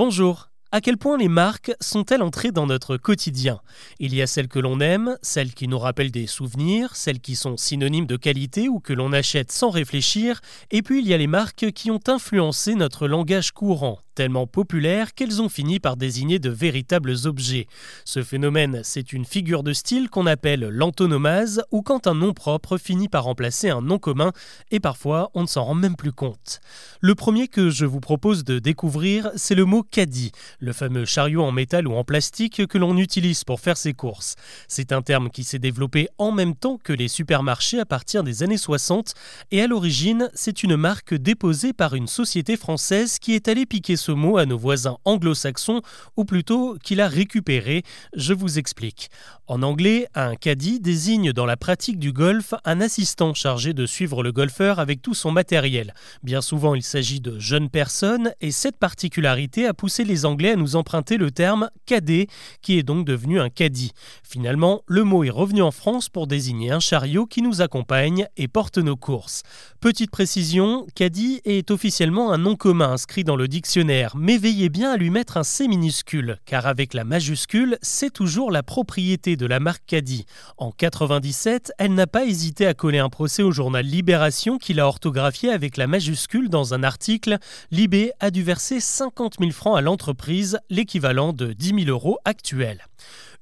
Bonjour. À quel point les marques sont-elles entrées dans notre quotidien? Il y a celles que l'on aime, celles qui nous rappellent des souvenirs, celles qui sont synonymes de qualité ou que l'on achète sans réfléchir, et puis il y a les marques qui ont influencé notre langage courant, tellement populaires qu'elles ont fini par désigner de véritables objets. Ce phénomène, c'est une figure de style qu'on appelle l'antonomase, ou quand un nom propre finit par remplacer un nom commun, et parfois on ne s'en rend même plus compte. Le premier que je vous propose de découvrir, c'est le mot caddie le fameux chariot en métal ou en plastique que l'on utilise pour faire ses courses. C'est un terme qui s'est développé en même temps que les supermarchés à partir des années 60 et à l'origine, c'est une marque déposée par une société française qui est allée piquer ce mot à nos voisins anglo-saxons ou plutôt qui l'a récupéré. Je vous explique. En anglais, un caddie désigne dans la pratique du golf un assistant chargé de suivre le golfeur avec tout son matériel. Bien souvent, il s'agit de jeunes personnes et cette particularité a poussé les Anglais à nous emprunter le terme cadet, qui est donc devenu un caddie. Finalement, le mot est revenu en France pour désigner un chariot qui nous accompagne et porte nos courses. Petite précision, caddie est officiellement un nom commun inscrit dans le dictionnaire, mais veillez bien à lui mettre un C minuscule, car avec la majuscule, c'est toujours la propriété de la marque caddie. En 97, elle n'a pas hésité à coller un procès au journal Libération qui l'a orthographié avec la majuscule dans un article. Libé a dû verser 50 000 francs à l'entreprise l'équivalent de 10 000 euros actuels.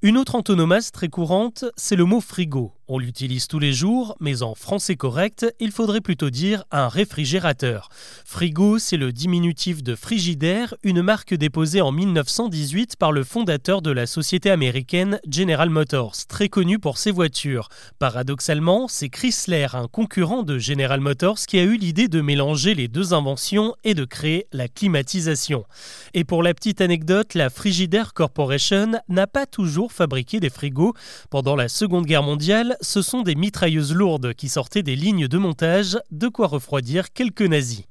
Une autre antonomase très courante, c'est le mot frigo. On l'utilise tous les jours, mais en français correct, il faudrait plutôt dire un réfrigérateur. Frigo, c'est le diminutif de Frigidaire, une marque déposée en 1918 par le fondateur de la société américaine General Motors, très connu pour ses voitures. Paradoxalement, c'est Chrysler, un concurrent de General Motors, qui a eu l'idée de mélanger les deux inventions et de créer la climatisation. Et pour la petite anecdote, la Frigidaire Corporation n'a pas toujours fabriqué des frigos. Pendant la Seconde Guerre mondiale, ce sont des mitrailleuses lourdes qui sortaient des lignes de montage, de quoi refroidir quelques nazis.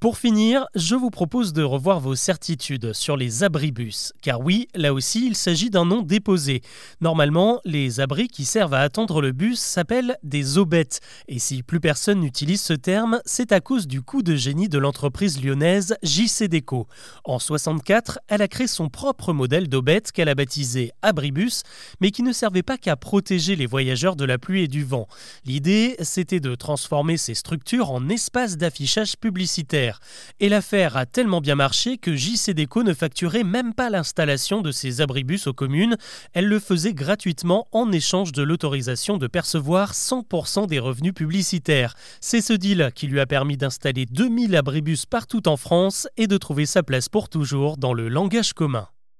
Pour finir, je vous propose de revoir vos certitudes sur les abribus, car oui, là aussi, il s'agit d'un nom déposé. Normalement, les abris qui servent à attendre le bus s'appellent des aubettes, et si plus personne n'utilise ce terme, c'est à cause du coup de génie de l'entreprise lyonnaise JC Déco. En 64, elle a créé son propre modèle d'aubette qu'elle a baptisé abribus, mais qui ne servait pas qu'à protéger les voyageurs de la pluie et du vent. L'idée, c'était de transformer ces structures en espaces d'affichage publicitaire. Et l'affaire a tellement bien marché que JC Déco ne facturait même pas l'installation de ses abribus aux communes. Elle le faisait gratuitement en échange de l'autorisation de percevoir 100% des revenus publicitaires. C'est ce deal qui lui a permis d'installer 2000 abribus partout en France et de trouver sa place pour toujours dans le langage commun.